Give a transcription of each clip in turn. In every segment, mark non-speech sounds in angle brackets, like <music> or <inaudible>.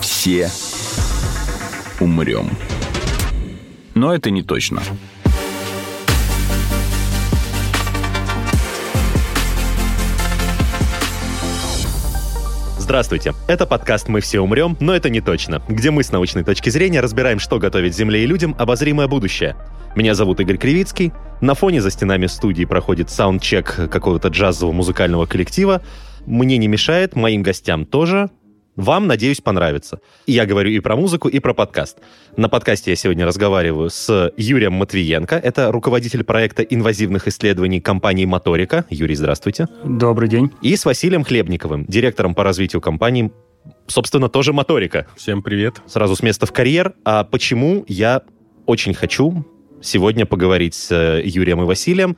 Все умрем. Но это не точно. Здравствуйте. Это подкаст «Мы все умрем, но это не точно», где мы с научной точки зрения разбираем, что готовит Земле и людям обозримое будущее. Меня зовут Игорь Кривицкий. На фоне за стенами студии проходит саундчек какого-то джазового музыкального коллектива. Мне не мешает, моим гостям тоже. Вам, надеюсь, понравится. Я говорю и про музыку, и про подкаст. На подкасте я сегодня разговариваю с Юрием Матвиенко. Это руководитель проекта инвазивных исследований компании «Моторика». Юрий, здравствуйте. Добрый день. И с Василием Хлебниковым, директором по развитию компании собственно, тоже моторика. Всем привет. Сразу с места в карьер. А почему я очень хочу сегодня поговорить с э, Юрием и Василием?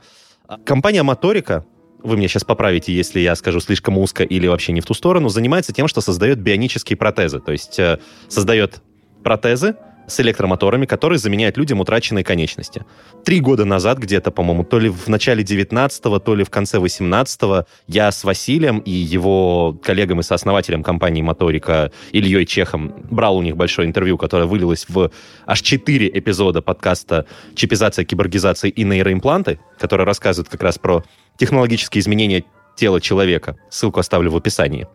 Компания «Моторика» вы меня сейчас поправите, если я скажу слишком узко или вообще не в ту сторону, занимается тем, что создает бионические протезы. То есть э, создает протезы, с электромоторами, которые заменяют людям утраченные конечности. Три года назад где-то, по-моему, то ли в начале 19-го, то ли в конце 18-го я с Василием и его коллегом и сооснователем компании «Моторика» Ильей Чехом брал у них большое интервью, которое вылилось в аж четыре эпизода подкаста «Чипизация, киборгизация и нейроимпланты», который рассказывает как раз про технологические изменения тела человека. Ссылку оставлю в описании.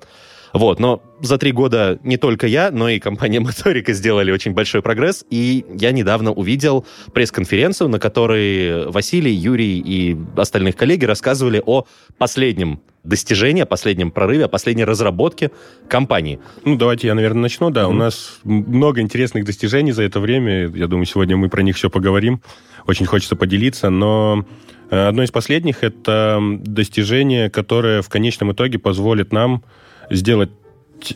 Вот, но за три года не только я, но и компания <laughs> Моторика сделали очень большой прогресс, и я недавно увидел пресс-конференцию, на которой Василий, Юрий и остальных коллеги рассказывали о последнем достижении, о последнем прорыве, о последней разработке компании. Ну, давайте я, наверное, начну. Да, mm-hmm. у нас много интересных достижений за это время. Я думаю, сегодня мы про них все поговорим. Очень хочется поделиться, но одно из последних — это достижение, которое в конечном итоге позволит нам сделать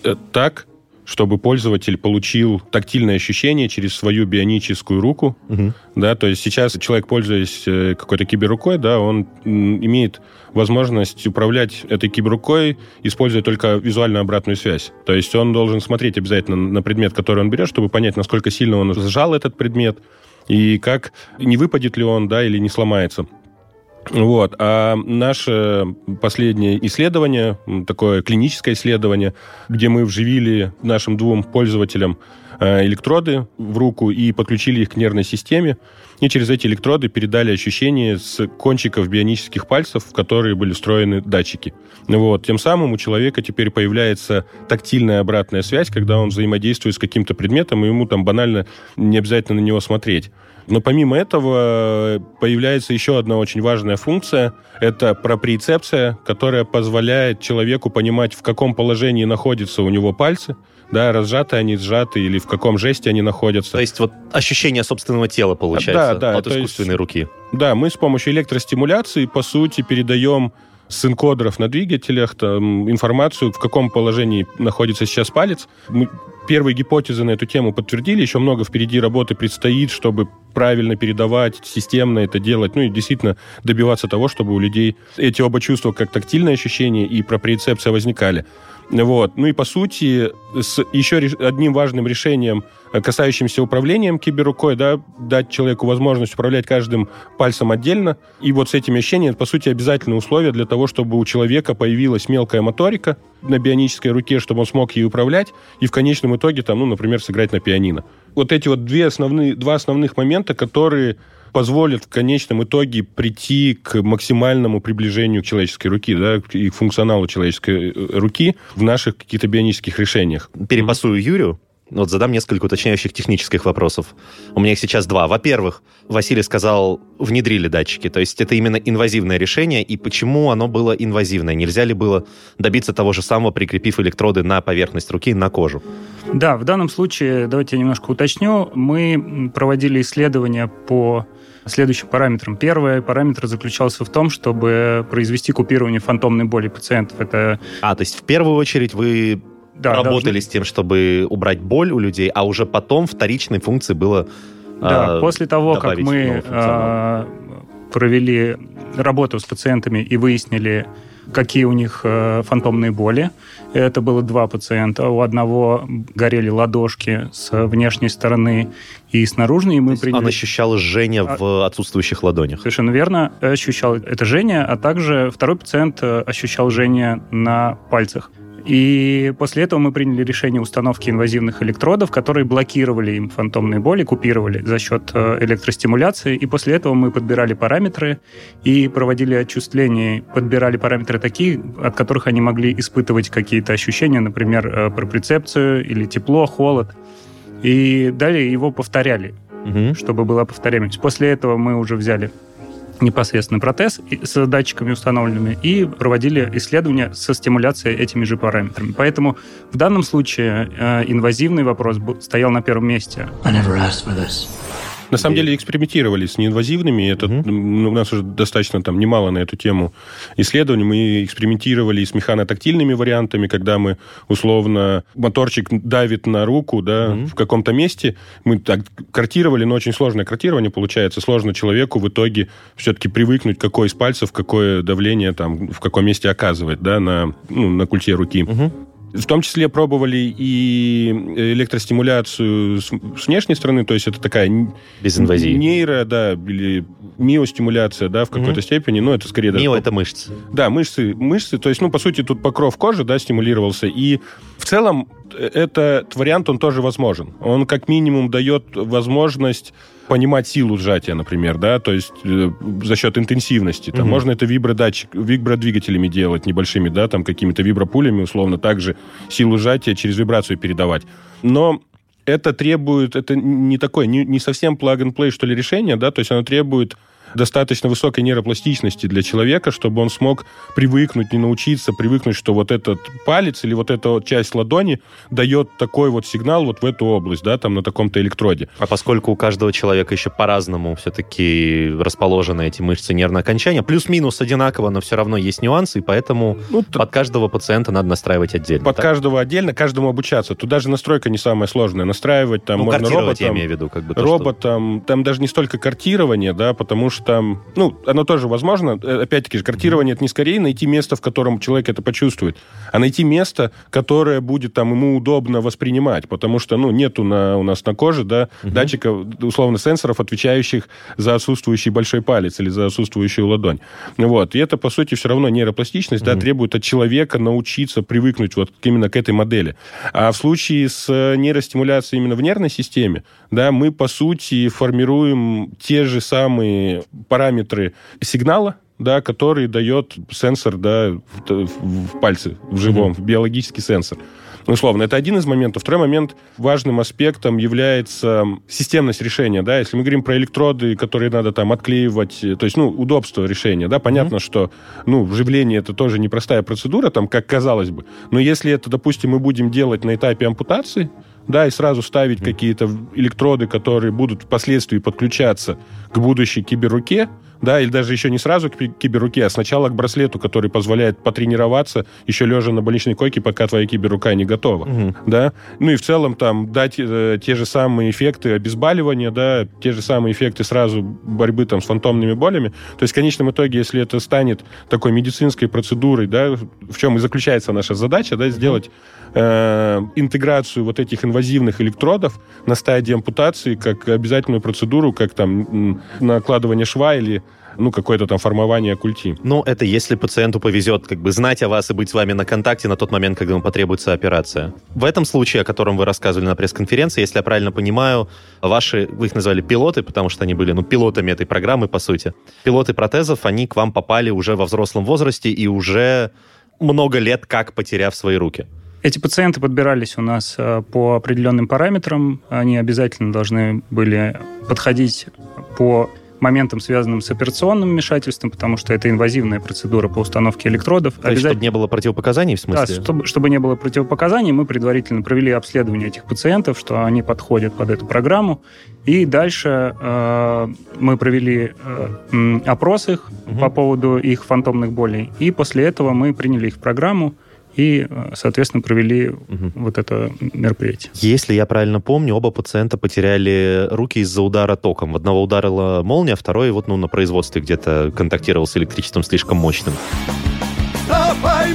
э, так, чтобы пользователь получил тактильное ощущение через свою бионическую руку, угу. да, то есть сейчас человек, пользуясь э, какой-то киберрукой, да, он имеет возможность управлять этой киберрукой, используя только визуальную обратную связь. То есть он должен смотреть обязательно на предмет, который он берет, чтобы понять, насколько сильно он сжал этот предмет, и как, не выпадет ли он, да, или не сломается. Вот. А наше последнее исследование, такое клиническое исследование, где мы вживили нашим двум пользователям э, электроды в руку и подключили их к нервной системе, и через эти электроды передали ощущения с кончиков бионических пальцев, в которые были встроены датчики. Вот. Тем самым у человека теперь появляется тактильная обратная связь, когда он взаимодействует с каким-то предметом, и ему там банально не обязательно на него смотреть. Но помимо этого появляется еще одна очень важная функция. Это проприецепция, которая позволяет человеку понимать, в каком положении находятся у него пальцы, да, разжаты они, сжаты, или в каком жесте они находятся. То есть вот ощущение собственного тела получается да, да, от искусственной есть, руки. Да, мы с помощью электростимуляции, по сути, передаем с энкодеров на двигателях там, информацию, в каком положении находится сейчас палец. Мы первые гипотезы на эту тему подтвердили, еще много впереди работы предстоит, чтобы правильно передавать, системно это делать, ну и действительно добиваться того, чтобы у людей эти оба чувства, как тактильное ощущение и проприецепция возникали. Вот. Ну и по сути, с еще одним важным решением, э, касающимся управлением киберрукой, да, дать человеку возможность управлять каждым пальцем отдельно. И вот с этими ощущениями, по сути, обязательное условие для того, чтобы у человека появилась мелкая моторика на бионической руке, чтобы он смог ей управлять, и в конечном итоге, там, ну, например, сыграть на пианино. Вот эти вот две основные, два основных момента, которые позволит в конечном итоге прийти к максимальному приближению к человеческой руке, да, и к функционалу человеческой э, руки в наших каких-то бионических решениях. Перепасую Юрию. Вот задам несколько уточняющих технических вопросов. У меня их сейчас два. Во-первых, Василий сказал, внедрили датчики. То есть это именно инвазивное решение. И почему оно было инвазивное? Нельзя ли было добиться того же самого, прикрепив электроды на поверхность руки, на кожу? Да, в данном случае, давайте я немножко уточню, мы проводили исследования по следующим параметрам. Первый параметр заключался в том, чтобы произвести купирование фантомной боли пациентов. Это... А, то есть в первую очередь вы да, работали должны... с тем, чтобы убрать боль у людей, а уже потом вторичной функцией было Да, э, после того, как мы э, провели работу с пациентами и выяснили, какие у них э, фантомные боли, это было два пациента. У одного горели ладошки с внешней стороны и с наружной. И мы приняли... Он ощущал жжение а... в отсутствующих ладонях. Совершенно верно. Ощущал это жжение, а также второй пациент э, ощущал жжение на пальцах. И после этого мы приняли решение установки инвазивных электродов, которые блокировали им фантомные боли, купировали за счет э, электростимуляции. И после этого мы подбирали параметры и проводили отчисления, подбирали параметры такие, от которых они могли испытывать какие-то ощущения, например, э, проприцепцию или тепло, холод. И далее его повторяли, угу. чтобы была повторяемость. После этого мы уже взяли непосредственно протез с датчиками установленными и проводили исследования со стимуляцией этими же параметрами. Поэтому в данном случае э, инвазивный вопрос стоял на первом месте. I never asked for this. На самом деле экспериментировали с неинвазивными. Это, угу. у нас уже достаточно там немало на эту тему исследований. Мы экспериментировали с механотактильными вариантами, когда мы условно моторчик давит на руку да, угу. в каком-то месте. Мы так картировали, но очень сложное картирование получается. Сложно человеку в итоге все-таки привыкнуть, какой из пальцев, какое давление там в каком месте оказывает да, на, ну, на культе руки. Угу. В том числе пробовали и электростимуляцию с, внешней стороны, то есть это такая... Без инвазии. Нейро, да, или миостимуляция, да, в какой-то угу. степени, но это скорее... Мио — это мышцы. Да, мышцы, мышцы, то есть, ну, по сути, тут покров кожи, да, стимулировался, и в целом этот вариант, он тоже возможен. Он как минимум дает возможность понимать силу сжатия, например, да, то есть э, за счет интенсивности. Там, угу. Можно это вибродатчик, вибродвигателями делать небольшими, да, там какими-то вибропулями, условно, также силу сжатия через вибрацию передавать. Но это требует, это не такое, не, не совсем plug-and-play, что ли, решение, да, то есть оно требует достаточно высокой нейропластичности для человека, чтобы он смог привыкнуть, не научиться привыкнуть, что вот этот палец или вот эта вот часть ладони дает такой вот сигнал вот в эту область, да, там на таком-то электроде. А поскольку у каждого человека еще по-разному все-таки расположены эти мышцы нервного окончания, плюс-минус одинаково, но все равно есть нюансы, и поэтому ну, под каждого пациента надо настраивать отдельно. Под так? каждого отдельно, каждому обучаться. Тут даже настройка не самая сложная. Настраивать там ну, можно роботом. я имею в виду. Как бы, то, роботом. Что... Там даже не столько картирование, да, потому что что, ну, оно тоже возможно. Э, опять-таки же, картирование это не скорее найти место, в котором человек это почувствует, а найти место, которое будет там ему удобно воспринимать, потому что, ну, нету на, у нас на коже, да, угу. датчиков, условно, сенсоров, отвечающих за отсутствующий большой палец или за отсутствующую ладонь. Вот. И это, по сути, все равно нейропластичность, угу. да, требует от человека научиться привыкнуть вот именно к этой модели. А в случае с нейростимуляцией именно в нервной системе, да, мы, по сути, формируем те же самые параметры сигнала, да, который дает сенсор да, в, в пальце, в живом, mm-hmm. биологический сенсор. Условно, это один из моментов. Второй момент, важным аспектом является системность решения. Да? Если мы говорим про электроды, которые надо там отклеивать, то есть, ну, удобство решения, да, понятно, mm-hmm. что, ну, вживление это тоже непростая процедура, там, как казалось бы. Но если это, допустим, мы будем делать на этапе ампутации, да, и сразу ставить какие-то электроды, которые будут впоследствии подключаться к будущей киберруке, да, или даже еще не сразу к киберруке, а сначала к браслету, который позволяет потренироваться, еще лежа на больничной койке, пока твоя киберрука не готова, угу. да. Ну и в целом там дать э, те же самые эффекты обезболивания, да, те же самые эффекты сразу борьбы там с фантомными болями. То есть в конечном итоге, если это станет такой медицинской процедурой, да, в чем и заключается наша задача, да, сделать э, интеграцию вот этих инвазивных электродов на стадии ампутации как обязательную процедуру, как там накладывание шва или ну, какое-то там формование культи. Ну, это если пациенту повезет как бы знать о вас и быть с вами на контакте на тот момент, когда ему потребуется операция. В этом случае, о котором вы рассказывали на пресс-конференции, если я правильно понимаю, ваши, вы их назвали пилоты, потому что они были, ну, пилотами этой программы, по сути. Пилоты протезов, они к вам попали уже во взрослом возрасте и уже много лет как потеряв свои руки. Эти пациенты подбирались у нас э, по определенным параметрам. Они обязательно должны были подходить по моментам, связанным с операционным вмешательством, потому что это инвазивная процедура по установке электродов. То есть, чтобы не было противопоказаний, в смысле? Да, чтобы, чтобы не было противопоказаний, мы предварительно провели обследование этих пациентов, что они подходят под эту программу. И дальше э, мы провели э, опрос их угу. по поводу их фантомных болей. И после этого мы приняли их в программу и, соответственно, провели угу. вот это мероприятие. Если я правильно помню, оба пациента потеряли руки из-за удара током. Одного ударила молния, второй вот ну, на производстве где-то контактировал с электричеством слишком мощным. Давай,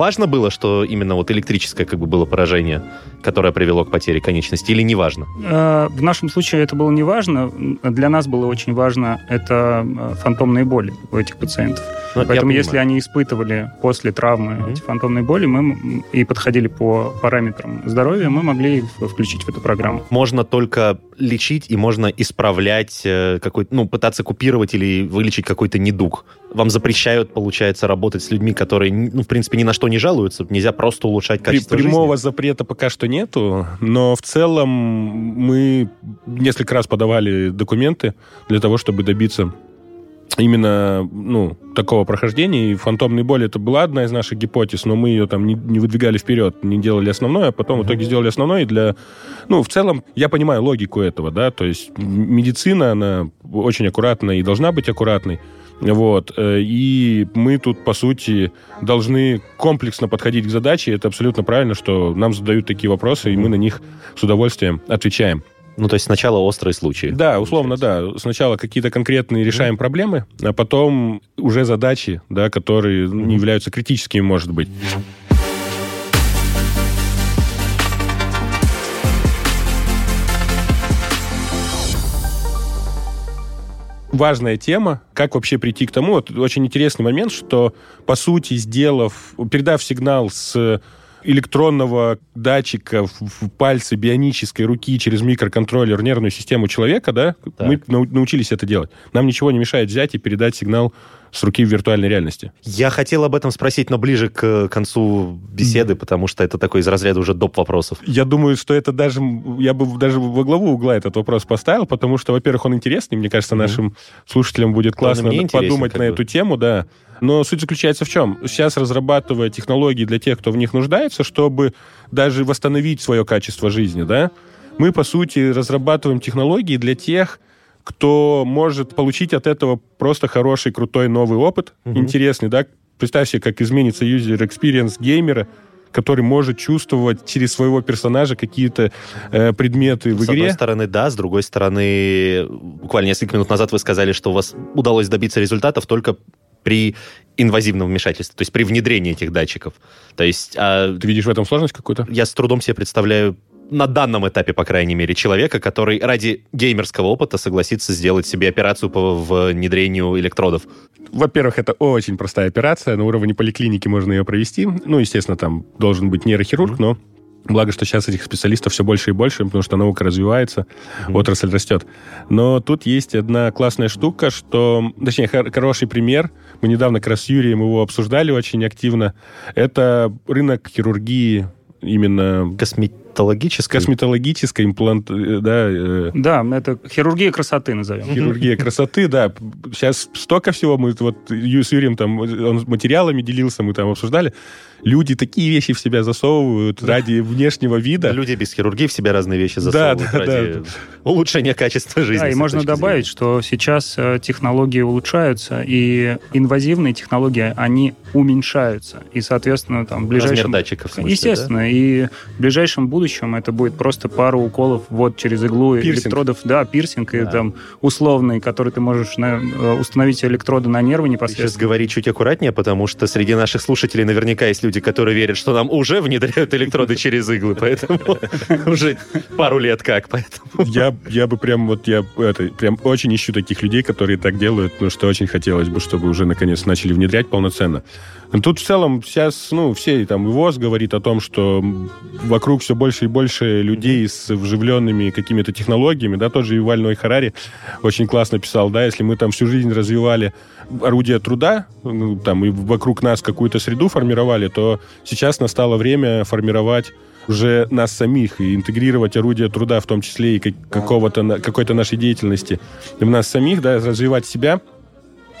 Важно было, что именно вот электрическое как бы было поражение? которое привело к потере конечности, или неважно? Э, в нашем случае это было неважно. Для нас было очень важно это э, фантомные боли у этих пациентов. Ну, Поэтому если они испытывали после травмы mm-hmm. эти фантомные боли мы, и подходили по параметрам здоровья, мы могли их включить в эту программу. Можно только лечить и можно исправлять э, какой-то, ну, пытаться купировать или вылечить какой-то недуг. Вам запрещают, получается, работать с людьми, которые, ну, в принципе, ни на что не жалуются. Нельзя просто улучшать качество При, Прямого жизни. запрета пока что нету, но в целом мы несколько раз подавали документы для того, чтобы добиться именно ну, такого прохождения. И фантомной боли это была одна из наших гипотез, но мы ее там не, не выдвигали вперед, не делали основное, а потом mm-hmm. в итоге сделали основное. И для... Ну, в целом, я понимаю логику этого, да, то есть медицина, она очень аккуратная и должна быть аккуратной. Вот. Э, и мы тут, по сути, должны комплексно подходить к задаче. Это абсолютно правильно, что нам задают такие вопросы, и мы на них с удовольствием отвечаем. Ну, то есть сначала острые случаи. Да, условно, да. Сначала какие-то конкретные решаем mm-hmm. проблемы, а потом уже задачи, да, которые mm-hmm. не являются критическими, может быть. Важная тема, как вообще прийти к тому. Вот очень интересный момент, что, по сути, сделав, передав сигнал с электронного датчика в пальце бионической руки через микроконтроллер нервную систему человека, да, так. мы научились это делать. Нам ничего не мешает взять и передать сигнал с руки в виртуальной реальности. Я хотел об этом спросить, но ближе к концу беседы, потому что это такой из разряда уже доп. вопросов. Я думаю, что это даже... Я бы даже во главу угла этот вопрос поставил, потому что, во-первых, он интересный. Мне кажется, нашим mm. слушателям будет классно подумать на бы. эту тему, да. Но суть заключается в чем? Сейчас разрабатывая технологии для тех, кто в них нуждается, чтобы даже восстановить свое качество жизни, да, мы, по сути, разрабатываем технологии для тех, кто может получить от этого просто хороший, крутой новый опыт, угу. интересный, да. Представь себе, как изменится user experience геймера, который может чувствовать через своего персонажа какие-то э, предметы в с игре. С одной стороны, да, с другой стороны, буквально несколько минут назад вы сказали, что у вас удалось добиться результатов только при инвазивном вмешательстве, то есть при внедрении этих датчиков. То есть... А... Ты видишь в этом сложность какую-то? Я с трудом себе представляю на данном этапе, по крайней мере, человека, который ради геймерского опыта согласится сделать себе операцию по внедрению электродов? Во-первых, это очень простая операция. На уровне поликлиники можно ее провести. Ну, естественно, там должен быть нейрохирург, но Благо, что сейчас этих специалистов все больше и больше, потому что наука развивается, mm-hmm. отрасль растет. Но тут есть одна классная штука, что, точнее, хороший пример. Мы недавно как раз с Юрием его обсуждали очень активно. Это рынок хирургии именно... Косметологической? Косметологической, имплант, э, да. Э... Да, это хирургия красоты назовем. Хирургия красоты, да. Сейчас столько всего, мы вот с Юрием там, он материалами делился, мы там обсуждали люди такие вещи в себя засовывают ради внешнего вида. Люди без хирургии в себя разные вещи засовывают да, да, ради да. улучшения качества жизни. Да, и можно добавить, зрения. что сейчас э, технологии улучшаются, и инвазивные технологии, они уменьшаются. И, соответственно, там, в ближайшем... Размер датчиков, в смысле, Естественно. Да? И в ближайшем будущем это будет просто пару уколов вот через иглу пирсинг. электродов. Да, пирсинг, да. и там условный, который ты можешь на, э, установить электроды на нервы непосредственно. Сейчас говори чуть аккуратнее, потому что среди наших слушателей наверняка есть люди, которые верят, что нам уже внедряют электроды через иглы, поэтому <laughs> уже пару лет как, поэтому... Я, я бы прям вот, я это, прям очень ищу таких людей, которые так делают, потому что очень хотелось бы, чтобы уже наконец начали внедрять полноценно. Тут в целом сейчас, ну, все там ВОЗ говорит о том, что вокруг все больше и больше людей с вживленными какими-то технологиями, да, тоже и Валь Харари очень классно писал, да, если мы там всю жизнь развивали орудия труда, ну, там, и вокруг нас какую-то среду формировали, то сейчас настало время формировать уже нас самих и интегрировать орудия труда, в том числе и какого-то, какой-то нашей деятельности. В нас самих, да, развивать себя –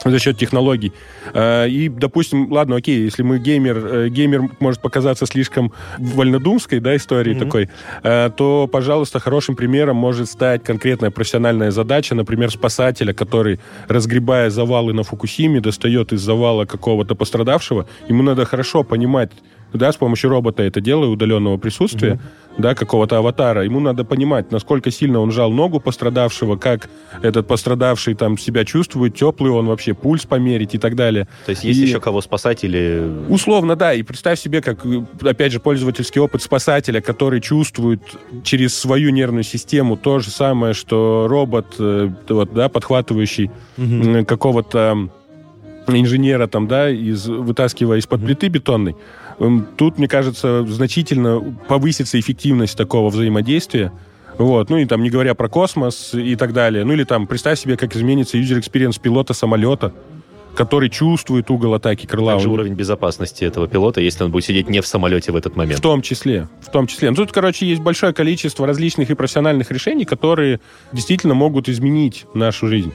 за счет технологий. А, и, допустим, ладно, окей, если мы геймер, э, геймер может показаться слишком вольнодумской, да, историей mm-hmm. такой, а, то, пожалуйста, хорошим примером может стать конкретная профессиональная задача, например, спасателя, который, разгребая завалы на Фукусиме, достает из завала какого-то пострадавшего, ему надо хорошо понимать, да, с помощью робота это делаю, удаленного присутствия, mm-hmm. да, какого-то аватара, ему надо понимать, насколько сильно он жал ногу пострадавшего, как этот пострадавший там себя чувствует, теплый он вообще, пульс померить и так далее. То есть есть и... еще кого спасать или... Условно, да, и представь себе, как, опять же, пользовательский опыт спасателя, который чувствует через свою нервную систему то же самое, что робот, э, вот, да, подхватывающий mm-hmm. какого-то инженера там, да, из, вытаскивая из-под плиты бетонной, эм, тут, мне кажется, значительно повысится эффективность такого взаимодействия. Вот, ну и там, не говоря про космос и так далее. Ну или там, представь себе, как изменится юзер-экспириенс пилота самолета, который чувствует угол атаки крыла. Также уровень безопасности этого пилота, если он будет сидеть не в самолете в этот момент. В том числе. В том числе. Ну, тут, короче, есть большое количество различных и профессиональных решений, которые действительно могут изменить нашу жизнь.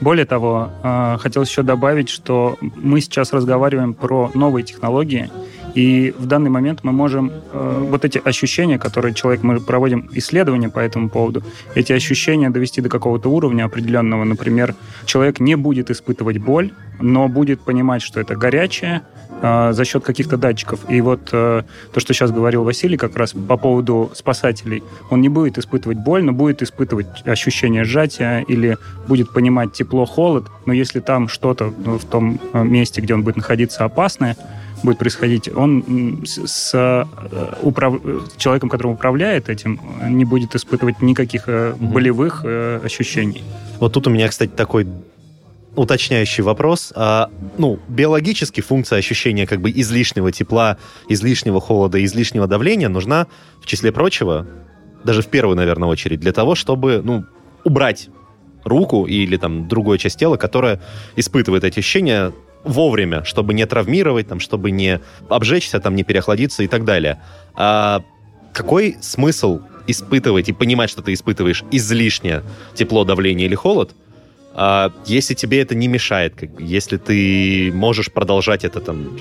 Более того, а, хотелось еще добавить, что мы сейчас разговариваем про новые технологии, и в данный момент мы можем э, вот эти ощущения, которые человек, мы проводим исследования по этому поводу, эти ощущения довести до какого-то уровня определенного. Например, человек не будет испытывать боль, но будет понимать, что это горячее, э, за счет каких-то датчиков. И вот э, то, что сейчас говорил Василий как раз по поводу спасателей, он не будет испытывать боль, но будет испытывать ощущение сжатия или будет понимать тепло-холод, но если там что-то ну, в том э, месте, где он будет находиться, опасное, будет происходить, он с э, управ... человеком, который управляет этим, не будет испытывать никаких угу. болевых э, ощущений. Вот тут у меня, кстати, такой уточняющий вопрос. А, ну, биологически функция ощущения как бы излишнего тепла, излишнего холода, излишнего давления нужна, в числе прочего, даже в первую, наверное, очередь, для того, чтобы, ну, убрать руку или там другую часть тела, которая испытывает эти ощущения вовремя, чтобы не травмировать, там, чтобы не обжечься, там, не переохладиться и так далее. А какой смысл испытывать и понимать, что ты испытываешь излишнее тепло, давление или холод, а если тебе это не мешает, как, если ты можешь продолжать это там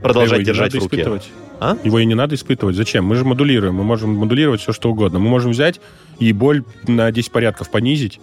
продолжать держать в руке. Испытывать. А? Его и не надо испытывать. Зачем? Мы же модулируем. Мы можем модулировать все, что угодно. Мы можем взять и боль на 10 порядков понизить,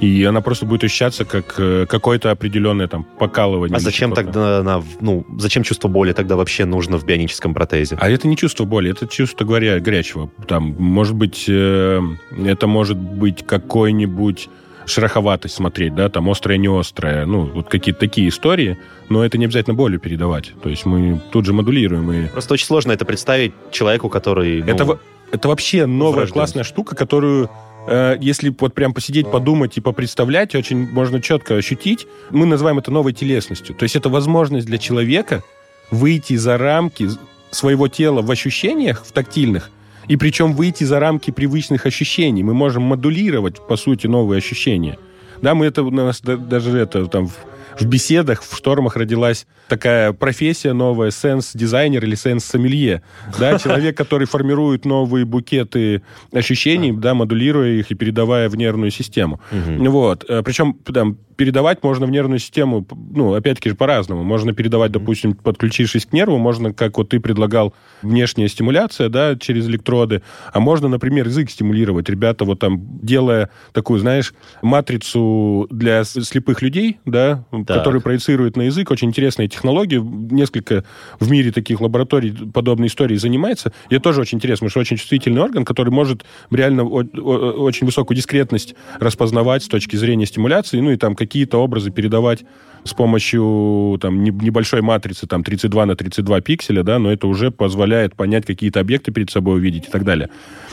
и она просто будет ощущаться как э, какое-то определенное там покалывание. А зачем тогда, на, ну, зачем чувство боли тогда вообще нужно в бионическом протезе? А это не чувство боли, это чувство говоря, горячего. Там, может быть, э, это может быть какой-нибудь шероховатость смотреть, да, там острое, не острое, ну, вот какие-то такие истории, но это не обязательно болью передавать. То есть мы тут же модулируем. И... Просто очень сложно это представить человеку, который... Ну, это, это вообще новая классная штука, которую Э, если вот прям посидеть, подумать и попредставлять, очень можно четко ощутить. Мы называем это новой телесностью. То есть это возможность для человека выйти за рамки своего тела в ощущениях, в тактильных, и причем выйти за рамки привычных ощущений. Мы можем модулировать, по сути, новые ощущения. Да, мы это у нас даже это там в беседах, в штормах родилась такая профессия новая, сенс-дизайнер или сенс-сомелье. Да, <laughs> человек, который формирует новые букеты ощущений, да, модулируя их и передавая в нервную систему. Вот. Э, Причем там, передавать можно в нервную систему, ну, опять-таки же, по-разному. Можно передавать, допустим, подключившись к нерву, можно, как вот ты предлагал, внешняя стимуляция, да, через электроды, а можно, например, язык стимулировать. Ребята вот там, делая такую, знаешь, матрицу для слепых людей, да, так. который проецирует на язык, очень интересная технология, несколько в мире таких лабораторий подобной истории занимается, и это тоже очень интересно, потому что очень чувствительный орган, который может реально очень высокую дискретность распознавать с точки зрения стимуляции, ну и там какие-то образы передавать с помощью там, небольшой матрицы, там, 32 на 32 пикселя, да, но это уже позволяет понять какие-то объекты перед собой увидеть и так далее.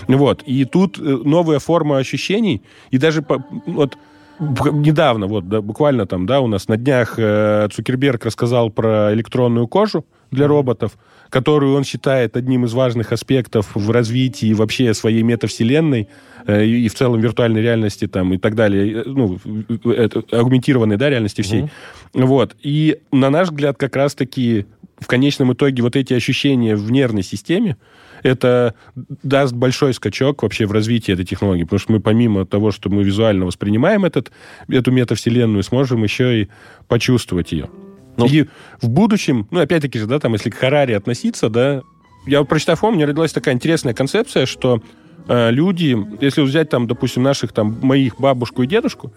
Вот. И тут э, новая форма ощущений, и даже вот недавно, вот, да, буквально там, да, у нас на днях э, Цукерберг рассказал про электронную кожу для роботов, которую он считает одним из важных аспектов в развитии вообще своей метавселенной э, и в целом виртуальной реальности там и так далее, э, ну, это, аугментированной, да, реальности всей. Mm-hmm. Вот. И на наш взгляд как раз-таки в конечном итоге вот эти ощущения в нервной системе, это даст большой скачок вообще в развитии этой технологии, потому что мы помимо того, что мы визуально воспринимаем этот, эту метавселенную, сможем еще и почувствовать ее. Ну, и в будущем, ну, опять-таки же, да, там, если к Харари относиться, да, я прочитав о, мне родилась такая интересная концепция, что э, люди, если взять там, допустим, наших там, моих бабушку и дедушку,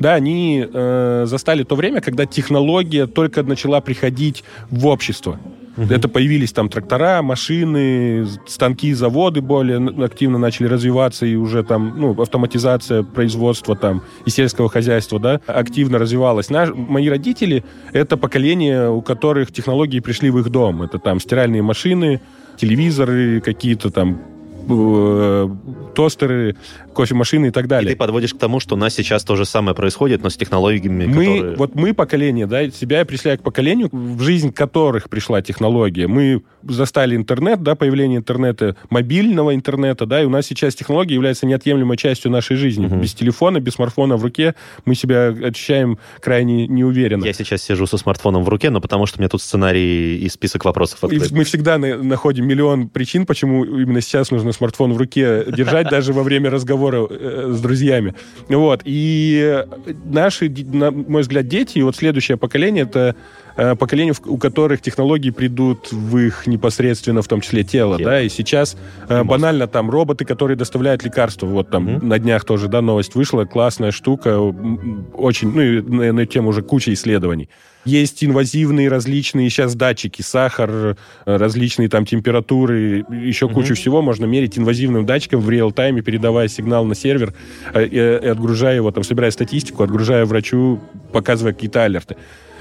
да, они э, застали то время, когда технология только начала приходить в общество. Угу. Это появились там трактора, машины, станки, заводы более активно начали развиваться, и уже там, ну, автоматизация производства там и сельского хозяйства, да, активно развивалась. Наш, мои родители — это поколение, у которых технологии пришли в их дом. Это там стиральные машины, телевизоры, какие-то там э, тостеры, кофемашины и так далее. И ты подводишь к тому, что у нас сейчас то же самое происходит, но с технологиями, мы, которые... Вот мы поколение, да, себя я причисляю к поколению, в жизнь которых пришла технология. Мы застали интернет, да, появление интернета, мобильного интернета, да, и у нас сейчас технология является неотъемлемой частью нашей жизни. Угу. Без телефона, без смартфона в руке мы себя ощущаем крайне неуверенно. Я сейчас сижу со смартфоном в руке, но потому что у меня тут сценарий и список вопросов открыт. И мы всегда находим миллион причин, почему именно сейчас нужно смартфон в руке держать, <laughs> даже во время разговора э, с друзьями. Вот. И наши, на мой взгляд, дети, и вот следующее поколение, это Э, поколению, у которых технологии придут в их непосредственно, в том числе, тело, тело. да, и сейчас э, банально там роботы, которые доставляют лекарства, вот там mm-hmm. на днях тоже, да, новость вышла, классная штука, очень, ну, и на, на эту тему уже куча исследований. Есть инвазивные различные сейчас датчики, сахар, э, различные там температуры, еще mm-hmm. кучу всего можно мерить инвазивным датчиком в реал-тайме, передавая сигнал на сервер и, и отгружая его, там, собирая статистику, отгружая врачу, показывая какие-то алерты.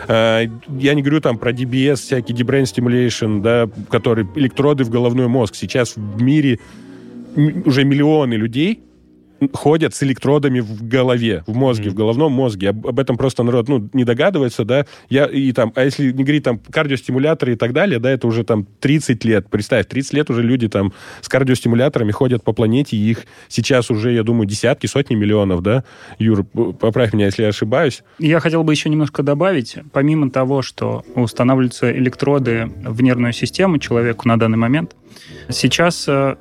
Э, я не говорю там про DBS, всякий deep brain stimulation, да, который электроды в головной мозг. Сейчас в мире уже миллионы людей ходят с электродами в голове, в мозге, mm-hmm. в головном мозге. Об, об этом просто народ ну, не догадывается, да. Я, и там, а если не говорить там кардиостимуляторы и так далее, да, это уже там 30 лет. Представь, 30 лет уже люди там с кардиостимуляторами ходят по планете, и их сейчас уже, я думаю, десятки, сотни миллионов, да. Юр, поправь меня, если я ошибаюсь. Я хотел бы еще немножко добавить, помимо того, что устанавливаются электроды в нервную систему человеку на данный момент, сейчас э,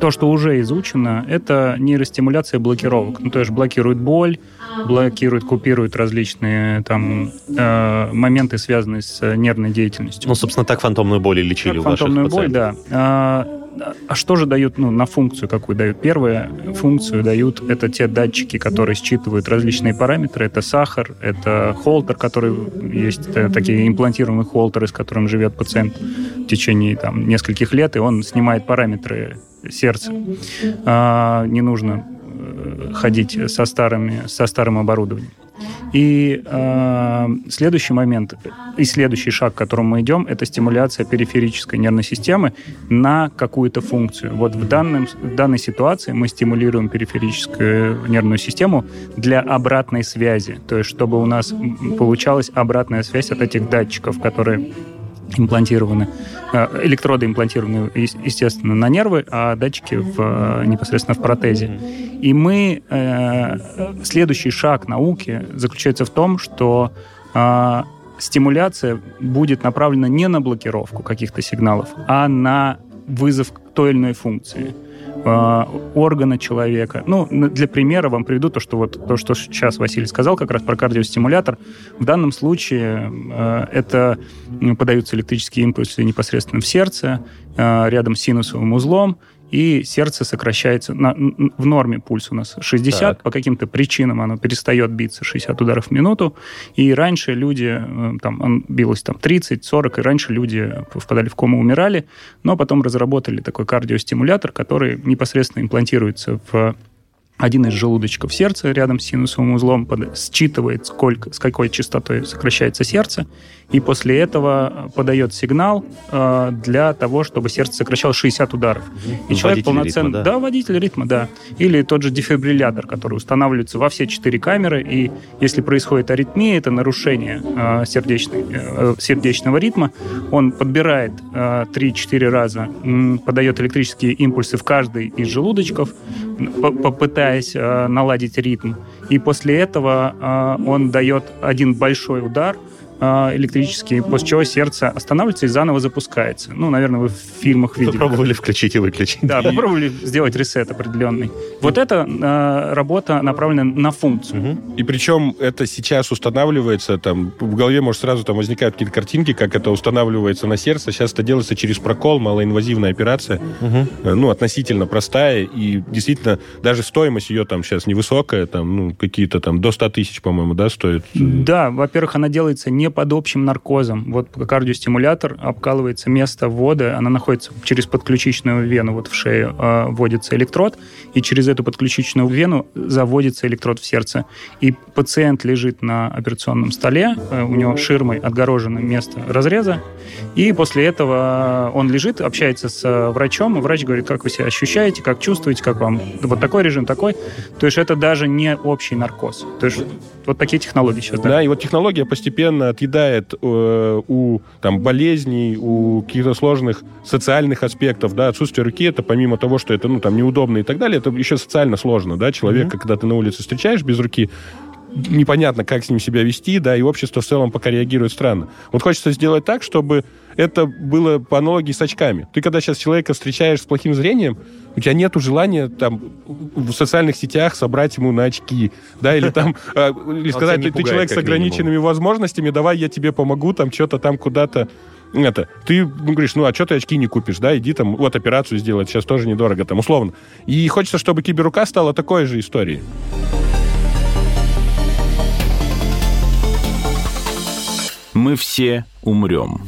то, что уже изучено, это нейростимуляция блокировок. Ну, то есть блокирует боль, блокирует, купирует различные там э, моменты, связанные с нервной деятельностью. Ну, собственно, так фантомную боль и лечили так, у фантомную боль, да. А, а что же дают, ну, на функцию какую дают? Первую функцию дают, это те датчики, которые считывают различные параметры. Это сахар, это холтер, который есть, такие имплантированные холтеры, с которым живет пациент в течение там, нескольких лет, и он снимает параметры сердца. А, не нужно э, ходить со, старыми, со старым оборудованием. И э, следующий момент и следующий шаг, к которому мы идем, это стимуляция периферической нервной системы на какую-то функцию. Вот в, данном, в данной ситуации мы стимулируем периферическую нервную систему для обратной связи, то есть чтобы у нас получалась обратная связь от этих датчиков, которые имплантированы, э, электроды имплантированы, естественно, на нервы, а датчики в, э, непосредственно в протезе. И мы... Э, следующий шаг науки заключается в том, что стимуляция будет направлена не на блокировку каких-то сигналов, а на вызов той или иной функции. Э, органа человека. Ну, для примера вам приведу то, что вот то, что сейчас Василий сказал, как раз про кардиостимулятор. В данном случае э, это подаются электрические импульсы непосредственно в сердце, э, рядом с синусовым узлом, и сердце сокращается. На, в норме пульс у нас 60, так. по каким-то причинам оно перестает биться 60 ударов в минуту, и раньше люди, э, там, он билось там 30-40, и раньше люди впадали в кому, умирали, но потом разработали такой кардиостимулятор, который непосредственно имплантируется в один из желудочков сердца рядом с синусовым узлом под, считывает, сколько, с какой частотой сокращается сердце, и после этого подает сигнал э, для того, чтобы сердце сокращалось 60 ударов. И водитель человек полноценно... Ритма, да? да, водитель ритма, да. Или тот же дефибриллятор, который устанавливается во все четыре камеры, и если происходит аритмия, это нарушение э, сердечной, э, сердечного ритма, он подбирает э, 3-4 раза, э, подает электрические импульсы в каждый из желудочков, попытаясь э, наладить ритм. И после этого э, он дает один большой удар – электрический, после чего сердце останавливается и заново запускается. Ну, наверное, вы в фильмах видели. Попробовали включить и выключить. Да, попробовали сделать ресет определенный. Вот эта э, работа направлена на функцию. Угу. И причем это сейчас устанавливается, там, в голове, может, сразу там возникают какие-то картинки, как это устанавливается на сердце. Сейчас это делается через прокол, малоинвазивная операция. Угу. Ну, относительно простая. И действительно, даже стоимость ее там сейчас невысокая, там, ну, какие-то там до 100 тысяч, по-моему, да, стоит? Да, во-первых, она делается не не под общим наркозом. Вот кардиостимулятор обкалывается место ввода, она находится через подключичную вену, вот в шею э, вводится электрод, и через эту подключичную вену заводится электрод в сердце. И пациент лежит на операционном столе, э, у него ширмой отгорожено место разреза, и после этого он лежит, общается с врачом, и врач говорит, как вы себя ощущаете, как чувствуете, как вам вот такой режим, такой. То есть это даже не общий наркоз. То есть вот такие технологии сейчас. Да, да и вот технология постепенно отъедает э, у там, болезней, у каких-то сложных социальных аспектов, да, отсутствие руки, это помимо того, что это, ну, там, неудобно и так далее, это еще социально сложно, да, человека, mm-hmm. когда ты на улице встречаешь без руки, непонятно, как с ним себя вести, да, и общество в целом пока реагирует странно. Вот хочется сделать так, чтобы это было по аналогии с очками. Ты когда сейчас человека встречаешь с плохим зрением, у тебя нету желания там в социальных сетях собрать ему на очки, да, или там, <laughs> а, или сказать, ты человек с ограниченными возможностями, давай я тебе помогу, там что-то там куда-то это, ты ну, говоришь, ну, а что ты очки не купишь, да, иди там, вот операцию сделать, сейчас тоже недорого, там, условно. И хочется, чтобы киберрука стала такой же историей. Мы все умрем.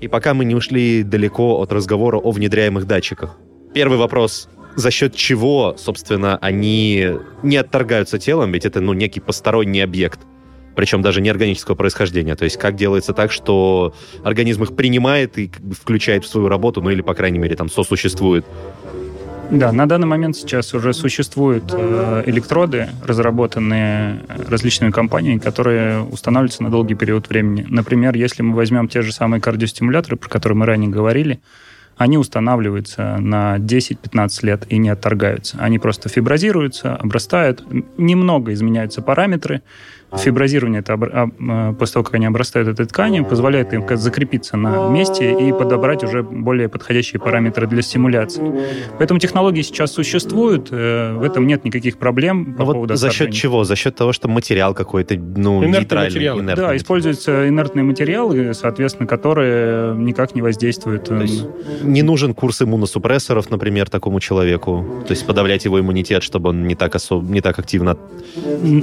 И пока мы не ушли далеко от разговора о внедряемых датчиках. Первый вопрос. За счет чего, собственно, они не отторгаются телом, ведь это, ну, некий посторонний объект причем даже неорганического происхождения. То есть как делается так, что организм их принимает и включает в свою работу, ну или, по крайней мере, там сосуществует. Да, на данный момент сейчас уже существуют э, электроды, разработанные различными компаниями, которые устанавливаются на долгий период времени. Например, если мы возьмем те же самые кардиостимуляторы, про которые мы ранее говорили, они устанавливаются на 10-15 лет и не отторгаются. Они просто фиброзируются, обрастают, немного изменяются параметры, Фиброзирование, это а, после того, как они обрастают этой тканью, позволяет им закрепиться на месте и подобрать уже более подходящие параметры для стимуляции. Поэтому технологии сейчас существуют, э, в этом нет никаких проблем по вот За счет чего? За счет того, что материал какой-то ну, инертный нейтральный. Инертный. Да, используются инертные материалы, соответственно, которые никак не воздействуют. То есть не нужен курс иммуносупрессоров, например, такому человеку? То есть подавлять его иммунитет, чтобы он не так, особ... не так активно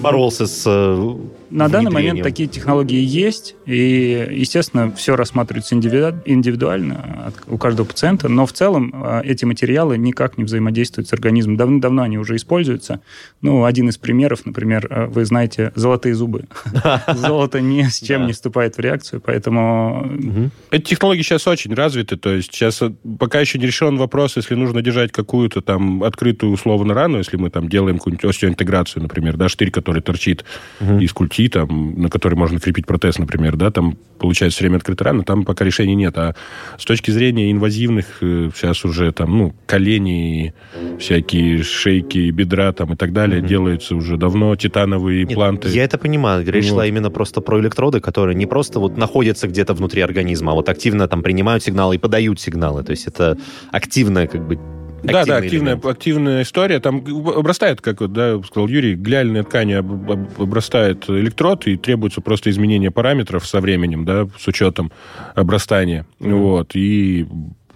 боролся с э, на данный момент такие технологии есть, и, естественно, все рассматривается индивидуально у каждого пациента, но в целом а, эти материалы никак не взаимодействуют с организмом. Давно-давно они уже используются. Ну, один из примеров, например, а, вы знаете, золотые зубы. <laughs> Золото ни с чем не вступает в реакцию, поэтому... Эти технологии сейчас очень развиты, то есть сейчас э, пока еще не решен вопрос, если нужно держать какую-то там открытую условно рану, если мы там делаем какую-нибудь остеоинтеграцию, например, да, штырь, который торчит из культи, там, на который можно крепить протез, например, да, там получается время открытой раны, там пока решения нет. А с точки зрения инвазивных, э, сейчас уже там, ну, колени, всякие шейки, бедра там и так далее mm-hmm. делаются уже давно, титановые импланты. Нет, я это понимаю. Речь вот. шла именно просто про электроды, которые не просто вот находятся где-то внутри организма, а вот активно там принимают сигналы и подают сигналы. То есть это активное как бы да, да, активная, активная история. Там обрастает, как вот, да, сказал Юрий, глиальная ткань обрастает электрод, и требуется просто изменение параметров со временем, да, с учетом обрастания. Mm-hmm. Вот, и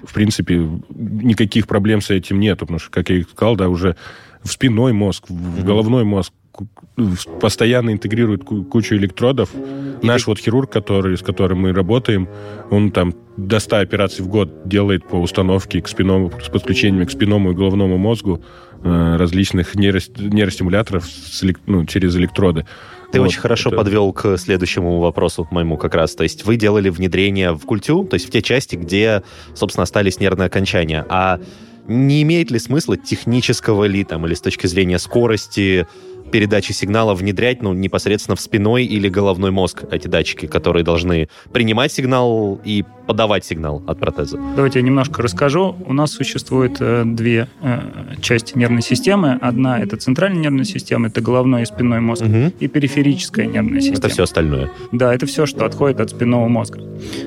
в принципе, никаких проблем с этим нет, потому что, как я сказал, да, уже в спинной мозг, в mm-hmm. головной мозг постоянно интегрирует кучу электродов. И Наш ты... вот хирург, который, с которым мы работаем, он там до 100 операций в год делает по установке к спинному, с подключением к спинному и головному мозгу э, различных нейростимуляторов с, ну, через электроды. Ты вот, очень хорошо это... подвел к следующему вопросу моему как раз. То есть вы делали внедрение в культю, то есть в те части, где, собственно, остались нервные окончания. А не имеет ли смысла технического ли там, или с точки зрения скорости передачи сигнала внедрять ну, непосредственно в спиной или головной мозг эти датчики, которые должны принимать сигнал и подавать сигнал от протеза. Давайте я немножко расскажу. У нас существует э, две э, части нервной системы. Одна — это центральная нервная система, это головной и спинной мозг, угу. и периферическая нервная система. Это все остальное. Да, это все, что отходит от спинного мозга.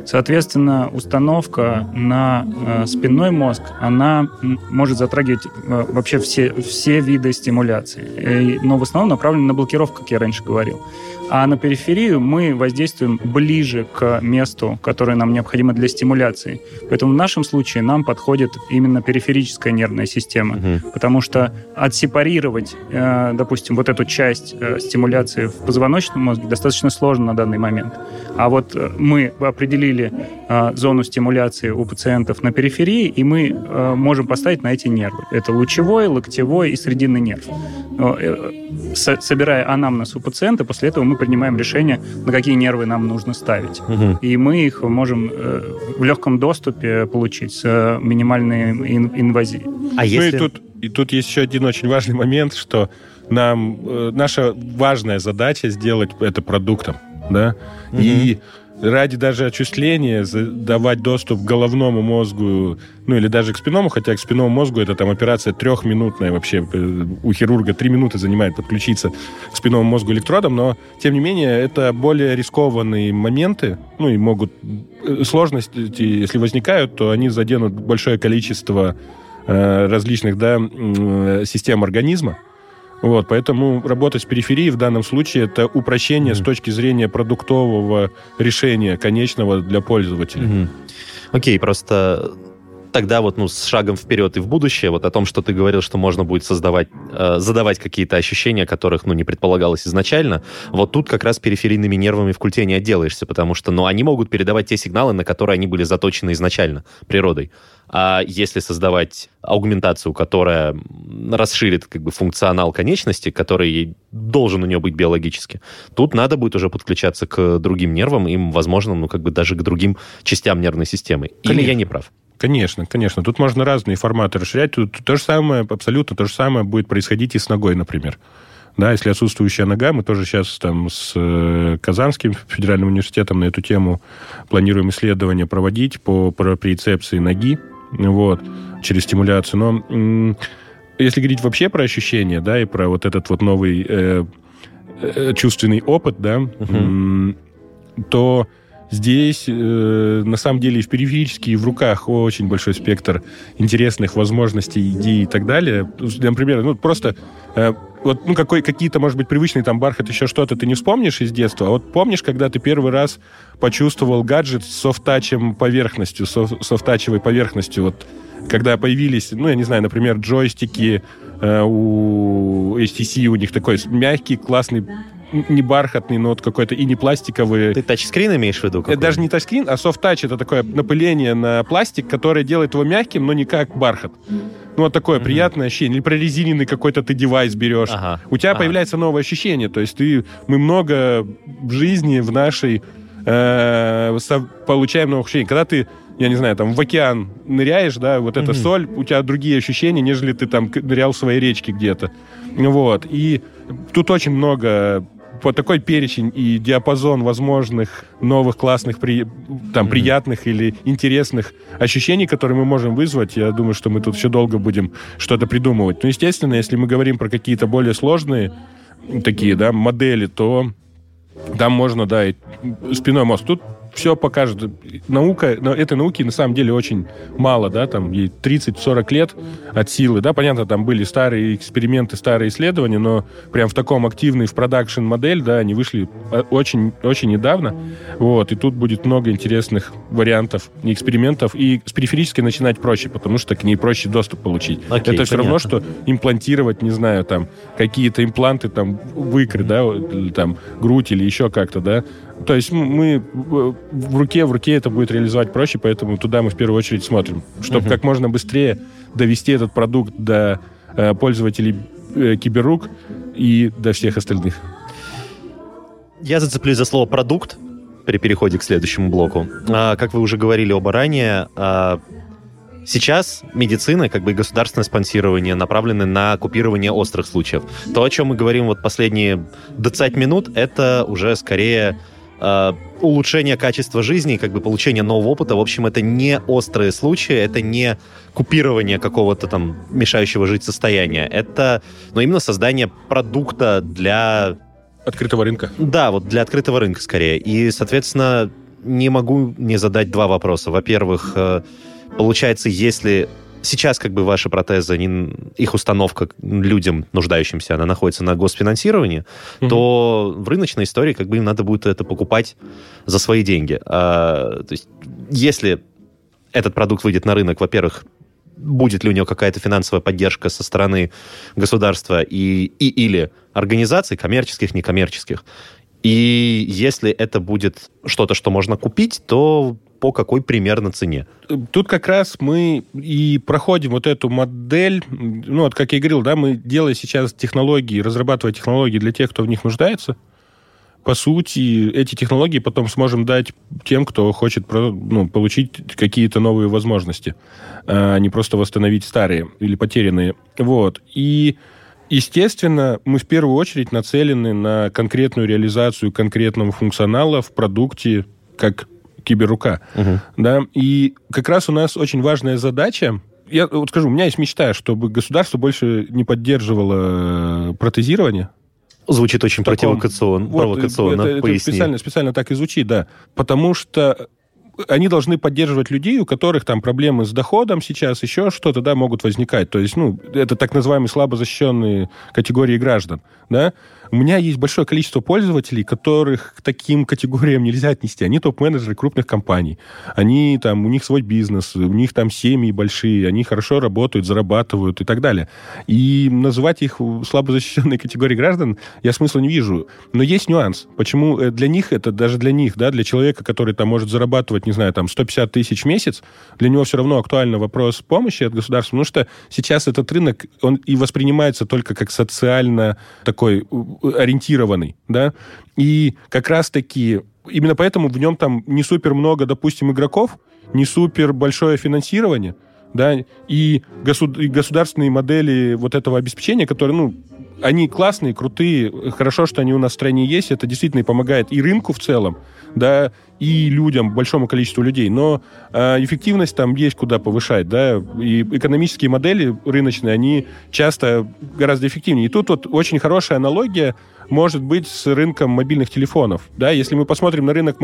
Соответственно, установка на э, спинной мозг, она может затрагивать э, вообще все, все виды стимуляции. Но в основном основном направлены на блокировку, как я раньше говорил. А на периферию мы воздействуем ближе к месту, которое нам необходимо для стимуляции. Поэтому в нашем случае нам подходит именно периферическая нервная система, угу. потому что отсепарировать, э, допустим, вот эту часть э, стимуляции в позвоночном мозге достаточно сложно на данный момент. А вот э, мы определили зону стимуляции у пациентов на периферии, и мы можем поставить на эти нервы. Это лучевой, локтевой и срединный нерв. Собирая анамнез у пациента, после этого мы принимаем решение, на какие нервы нам нужно ставить. Угу. И мы их можем э, в легком доступе получить с э, минимальной ин- инвазией. А если... Ну и тут, и тут есть еще один очень важный момент, что нам э, наша важная задача сделать это продуктом, да, угу. и ради даже отчисления давать доступ к головному мозгу, ну или даже к спинному, хотя к спинному мозгу это там операция трехминутная вообще. У хирурга три минуты занимает подключиться к спинному мозгу электродом, но тем не менее это более рискованные моменты, ну и могут э, сложности, если возникают, то они заденут большое количество э, различных да, э, систем организма. Вот, поэтому работать с периферией в данном случае это упрощение mm-hmm. с точки зрения продуктового решения конечного для пользователя. Mm-hmm. Окей, просто тогда вот ну, с шагом вперед и в будущее, вот о том, что ты говорил, что можно будет создавать, э, задавать какие-то ощущения, которых ну, не предполагалось изначально, вот тут как раз периферийными нервами в культе не отделаешься, потому что ну, они могут передавать те сигналы, на которые они были заточены изначально природой. А если создавать аугментацию, которая расширит как бы функционал конечности, который должен у нее быть биологически, тут надо будет уже подключаться к другим нервам, им, возможно, ну как бы даже к другим частям нервной системы. Или я не прав? Конечно, конечно. Тут можно разные форматы расширять. Тут то же самое, абсолютно то же самое будет происходить и с ногой, например. Да, если отсутствующая нога, мы тоже сейчас там с э, Казанским федеральным университетом на эту тему планируем исследования проводить по проприецепции ноги, вот, через стимуляцию. Но если говорить вообще про ощущения, да, и про вот этот вот новый э, э, чувственный опыт, да, uh-huh. то Здесь, э, на самом деле, и в периферически, и в руках очень большой спектр интересных возможностей, идей и так далее. Например, ну, просто э, вот, ну, какой, какие-то, может быть, привычные там бархат, еще что-то ты не вспомнишь из детства, а вот помнишь, когда ты первый раз почувствовал гаджет с софтачем поверхностью, соф, софтачевой поверхностью, вот, когда появились, ну, я не знаю, например, джойстики э, у HTC, у них такой мягкий, классный не бархатный, но вот какой-то и не пластиковый. Ты тачскрин имеешь в виду? Какой? Это даже не тачскрин, а софт-тач. Это такое напыление на пластик, которое делает его мягким, но не как бархат. Ну, вот такое mm-hmm. приятное ощущение. Или прорезиненный какой-то ты девайс берешь. Ага. У тебя ага. появляется новое ощущение. То есть ты, мы много в жизни, в нашей э, получаем новых ощущений. Когда ты я не знаю, там в океан ныряешь, да, вот эта mm-hmm. соль, у тебя другие ощущения, нежели ты там нырял в своей речке где-то. Вот. И тут очень много по такой перечень и диапазон возможных новых классных, при, там, mm-hmm. приятных или интересных ощущений, которые мы можем вызвать, я думаю, что мы тут еще долго будем что-то придумывать. Ну, естественно, если мы говорим про какие-то более сложные такие, да, модели, то там можно, да, и спиной мозг. Тут все покажет. Наука, но этой науки на самом деле очень мало, да, там ей 30-40 лет от силы, да, понятно, там были старые эксперименты, старые исследования, но прям в таком активный в продакшн модель, да, они вышли очень, очень недавно, вот, и тут будет много интересных вариантов и экспериментов, и с периферической начинать проще, потому что к ней проще доступ получить. Окей, Это понятно. все равно, что имплантировать, не знаю, там, какие-то импланты, там, в икры, да, там, грудь или еще как-то, да, то есть мы в руке, в руке это будет реализовать проще, поэтому туда мы в первую очередь смотрим, чтобы как можно быстрее довести этот продукт до э, пользователей э, киберрук и до всех остальных. Я зацеплюсь за слово «продукт» при переходе к следующему блоку. А, как вы уже говорили оба ранее, а, Сейчас медицина, как бы и государственное спонсирование направлены на купирование острых случаев. То, о чем мы говорим вот последние 20 минут, это уже скорее э, улучшение качества жизни, как бы получение нового опыта. В общем, это не острые случаи, это не купирование какого-то там мешающего жить состояния. Это, ну, именно создание продукта для... Открытого рынка. Да, вот для открытого рынка скорее. И, соответственно, не могу не задать два вопроса. Во-первых, э, получается, если сейчас как бы ваши протезы, они, их установка людям, нуждающимся, она находится на госфинансировании, угу. то в рыночной истории как бы им надо будет это покупать за свои деньги. А, то есть если этот продукт выйдет на рынок, во-первых, будет ли у него какая-то финансовая поддержка со стороны государства и, и или организаций, коммерческих, некоммерческих. И если это будет что-то, что можно купить, то по какой примерно цене? Тут как раз мы и проходим вот эту модель, ну, вот как я говорил, да, мы делаем сейчас технологии, разрабатывая технологии для тех, кто в них нуждается, по сути, эти технологии потом сможем дать тем, кто хочет ну, получить какие-то новые возможности, а не просто восстановить старые или потерянные. Вот. И Естественно, мы в первую очередь нацелены на конкретную реализацию конкретного функционала в продукте как киберрука. Угу. Да? И как раз у нас очень важная задача я вот скажу, у меня есть мечта, чтобы государство больше не поддерживало протезирование, Звучит очень таком, провокационно. Вот, провокационно. Это, это специально, специально так и звучит, да. Потому что они должны поддерживать людей, у которых там проблемы с доходом сейчас, еще что-то, да, могут возникать. То есть, ну, это так называемые слабо защищенные категории граждан, да. У меня есть большое количество пользователей, которых к таким категориям нельзя отнести. Они топ-менеджеры крупных компаний. Они там, у них свой бизнес, у них там семьи большие, они хорошо работают, зарабатывают и так далее. И называть их слабо защищенной <laughs> категорией граждан я смысла не вижу. Но есть нюанс. Почему э, для них это, даже для них, да, для человека, который там может зарабатывать, не знаю, там 150 тысяч в месяц, для него все равно актуальный вопрос помощи от государства, потому что сейчас этот рынок, он и воспринимается только как социально такой ориентированный, да, и как раз-таки именно поэтому в нем там не супер много, допустим, игроков, не супер большое финансирование, да, и, и государственные модели вот этого обеспечения, которые, ну, они классные, крутые, хорошо, что они у нас в стране есть, это действительно помогает и рынку в целом, да, и людям, большому количеству людей, но э, эффективность там есть куда повышать, да, и экономические модели рыночные, они часто гораздо эффективнее. И тут вот очень хорошая аналогия может быть с рынком мобильных телефонов. Да, если мы посмотрим на рынок,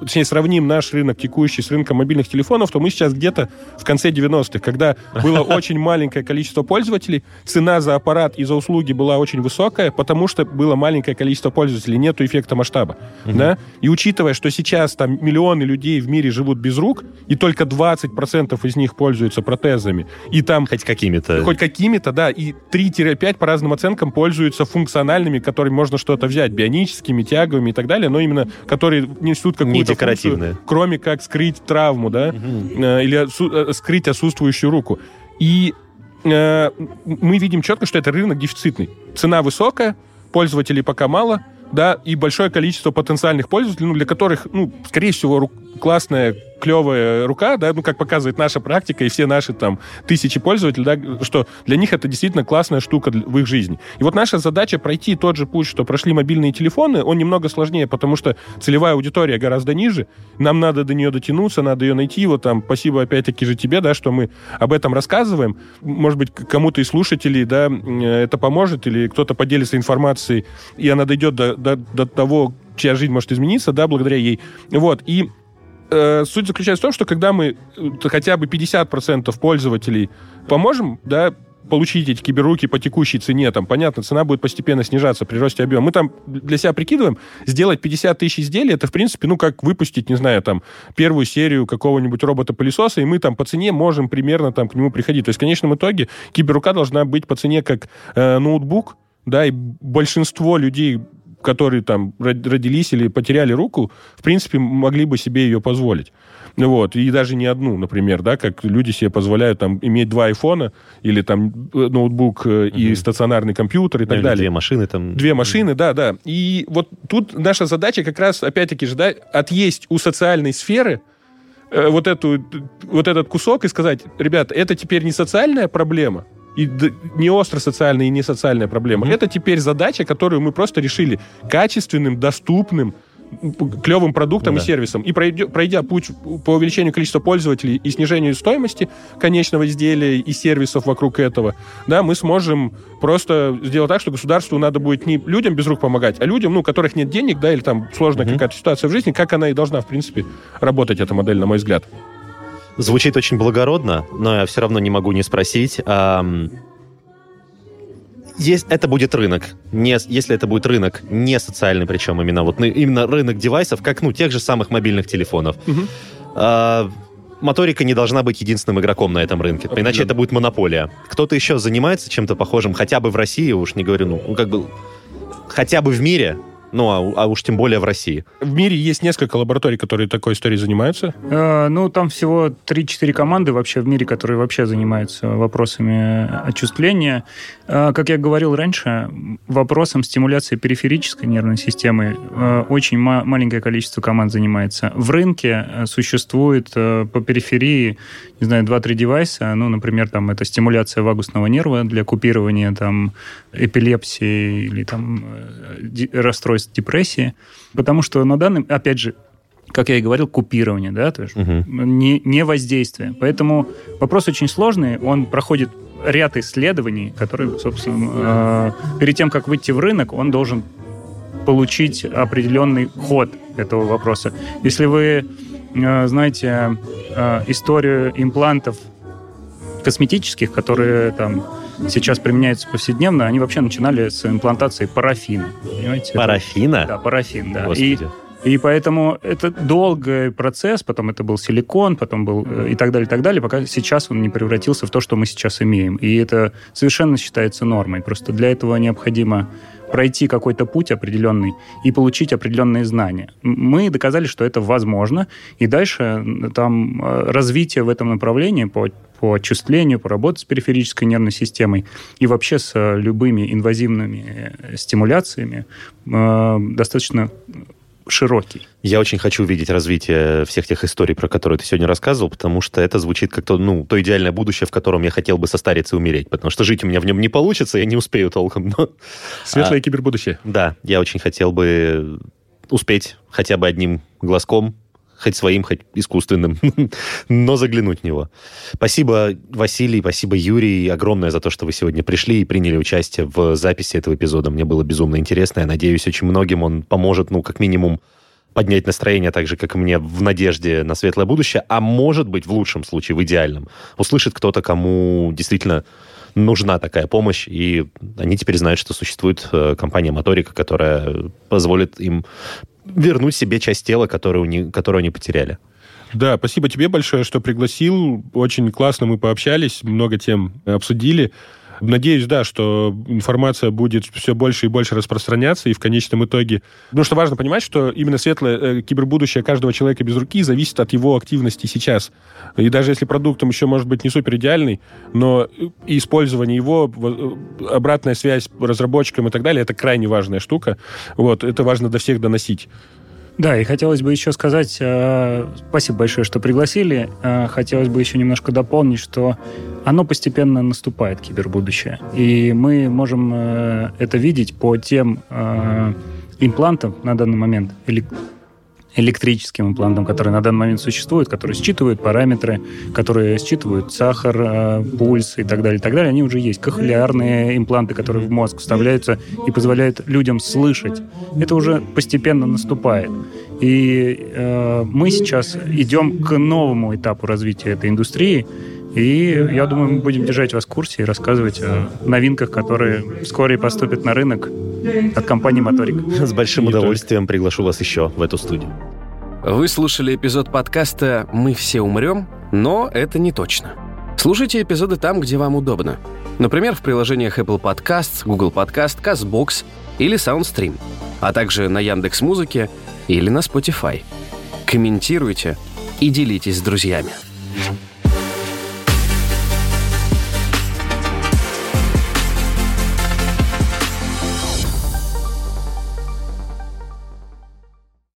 точнее, сравним наш рынок текущий с рынком мобильных телефонов, то мы сейчас где-то в конце 90-х, когда было <laughs> очень маленькое количество пользователей, цена за аппарат и за услуги была очень высокая, потому что было маленькое количество пользователей, нету эффекта масштаба. Да? И учитывая, что сейчас там миллионы людей в мире живут без рук, и только 20% из них пользуются протезами, и там... Хоть какими-то. Хоть какими-то, да, и 3-5 по разным оценкам пользуются функциональными, которыми можно что-то взять бионическими, тяговыми и так далее, но именно которые несут какую-то функцию, кроме как скрыть травму, да, угу. или отсу- э, скрыть отсутствующую руку. И э, мы видим четко, что это рынок дефицитный. Цена высокая, пользователей пока мало, да, и большое количество потенциальных пользователей, ну, для которых, ну, скорее всего, классная клевая рука, да, ну, как показывает наша практика и все наши там тысячи пользователей, да, что для них это действительно классная штука в их жизни. И вот наша задача пройти тот же путь, что прошли мобильные телефоны, он немного сложнее, потому что целевая аудитория гораздо ниже, нам надо до нее дотянуться, надо ее найти, вот там, спасибо опять-таки же тебе, да, что мы об этом рассказываем, может быть, кому-то из слушателей, да, это поможет, или кто-то поделится информацией, и она дойдет до, до, до того, чья жизнь может измениться, да, благодаря ей. Вот, и э, суть заключается в том, что когда мы э, хотя бы 50% пользователей поможем, да, получить эти киберруки по текущей цене, там, понятно, цена будет постепенно снижаться при росте объема. Мы там для себя прикидываем, сделать 50 тысяч изделий, это, в принципе, ну, как выпустить, не знаю, там, первую серию какого-нибудь робота-пылесоса, и мы там по цене можем примерно там к нему приходить. То есть в конечном итоге киберрука должна быть по цене как э, ноутбук, да, и большинство людей которые там родились или потеряли руку, в принципе, могли бы себе ее позволить. Вот, и даже не одну, например, да, как люди себе позволяют там иметь два айфона или там э, ноутбук угу. и стационарный компьютер и так или далее. Две машины там. Две машины, да, да. И вот тут наша задача как раз, опять-таки же, да, отъесть у социальной сферы э, вот, эту, вот этот кусок и сказать, ребята, это теперь не социальная проблема, и не остро социальная и не социальная проблема. Mm-hmm. Это теперь задача, которую мы просто решили качественным, доступным, клевым продуктом да. и сервисом. И пройдя, пройдя путь по увеличению количества пользователей и снижению стоимости конечного изделия и сервисов вокруг этого, да, мы сможем просто сделать так, что государству надо будет не людям без рук помогать, а людям, ну, у которых нет денег, да, или там сложная mm-hmm. какая-то ситуация в жизни, как она и должна, в принципе, работать, эта модель, на мой взгляд. Звучит очень благородно, но я все равно не могу не спросить. А, есть, это будет рынок. Не, если это будет рынок не социальный, причем именно вот именно рынок девайсов, как ну тех же самых мобильных телефонов. Угу. А, моторика не должна быть единственным игроком на этом рынке. Иначе это будет монополия. Кто-то еще занимается чем-то похожим, хотя бы в России, уж не говорю, ну, как бы хотя бы в мире, ну, а, а уж тем более в России. В мире есть несколько лабораторий, которые такой историей занимаются? Э, ну, там всего 3-4 команды вообще в мире, которые вообще занимаются вопросами отчисления. Э, как я говорил раньше, вопросом стимуляции периферической нервной системы э, очень ма- маленькое количество команд занимается. В рынке э, существует э, по периферии, не знаю, 2-3 девайса. Ну, например, там это стимуляция вагусного нерва для купирования там эпилепсии или там э, расстройств расстройств депрессии, потому что на данный, опять же, как я и говорил, купирование, да, то есть угу. не, не воздействие. Поэтому вопрос очень сложный, он проходит ряд исследований, которые, собственно, э, перед тем, как выйти в рынок, он должен получить определенный ход этого вопроса. Если вы э, знаете э, историю имплантов косметических, которые там сейчас применяются повседневно, они вообще начинали с имплантации парафина. Понимаете? Парафина? Да, парафин, да. И, и поэтому это долгий процесс, потом это был силикон, потом был э, и так далее, и так далее, пока сейчас он не превратился в то, что мы сейчас имеем. И это совершенно считается нормой. Просто для этого необходимо пройти какой-то путь определенный и получить определенные знания. Мы доказали, что это возможно, и дальше там э, развитие в этом направлении по, по отчислению, по работе с периферической нервной системой и вообще с э, любыми инвазивными э, стимуляциями достаточно широкий. Я очень хочу увидеть развитие всех тех историй, про которые ты сегодня рассказывал, потому что это звучит как то, ну, то идеальное будущее, в котором я хотел бы состариться и умереть, потому что жить у меня в нем не получится, я не успею толком. Но... Светлое а, кибербудущее. Да, я очень хотел бы успеть хотя бы одним глазком хоть своим, хоть искусственным, <laughs> но заглянуть в него. Спасибо, Василий, спасибо, Юрий, огромное за то, что вы сегодня пришли и приняли участие в записи этого эпизода. Мне было безумно интересно. Я надеюсь, очень многим он поможет, ну, как минимум, поднять настроение так же, как и мне, в надежде на светлое будущее, а может быть, в лучшем случае, в идеальном, услышит кто-то, кому действительно нужна такая помощь, и они теперь знают, что существует э, компания Моторика, которая позволит им вернуть себе часть тела, которую, не, которую они потеряли. Да, спасибо тебе большое, что пригласил. Очень классно мы пообщались, много тем обсудили. Надеюсь, да, что информация будет все больше и больше распространяться, и в конечном итоге... Потому что важно понимать, что именно светлое э, кибербудущее каждого человека без руки зависит от его активности сейчас. И даже если продуктом еще может быть не супер идеальный, но использование его, э, обратная связь разработчикам и так далее, это крайне важная штука. Вот, это важно до всех доносить. Да, и хотелось бы еще сказать, э, спасибо большое, что пригласили. Э, хотелось бы еще немножко дополнить, что оно постепенно наступает, кибербудущее. И мы можем э, это видеть по тем э, имплантам на данный момент, или электрическим имплантам, которые на данный момент существуют, которые считывают параметры, которые считывают сахар, э, пульс и так далее, и так далее, они уже есть. Кохлеарные импланты, которые в мозг вставляются и позволяют людям слышать. Это уже постепенно наступает. И э, мы сейчас идем к новому этапу развития этой индустрии, и я думаю, мы будем держать вас в курсе и рассказывать о новинках, которые вскоре поступят на рынок от компании Моторик. С большим удовольствием приглашу вас еще в эту студию. Вы слушали эпизод подкаста «Мы все умрем», но это не точно. Слушайте эпизоды там, где вам удобно. Например, в приложениях Apple Podcasts, Google Podcast, CastBox или SoundStream, а также на Яндекс Музыке или на Spotify. Комментируйте и делитесь с друзьями.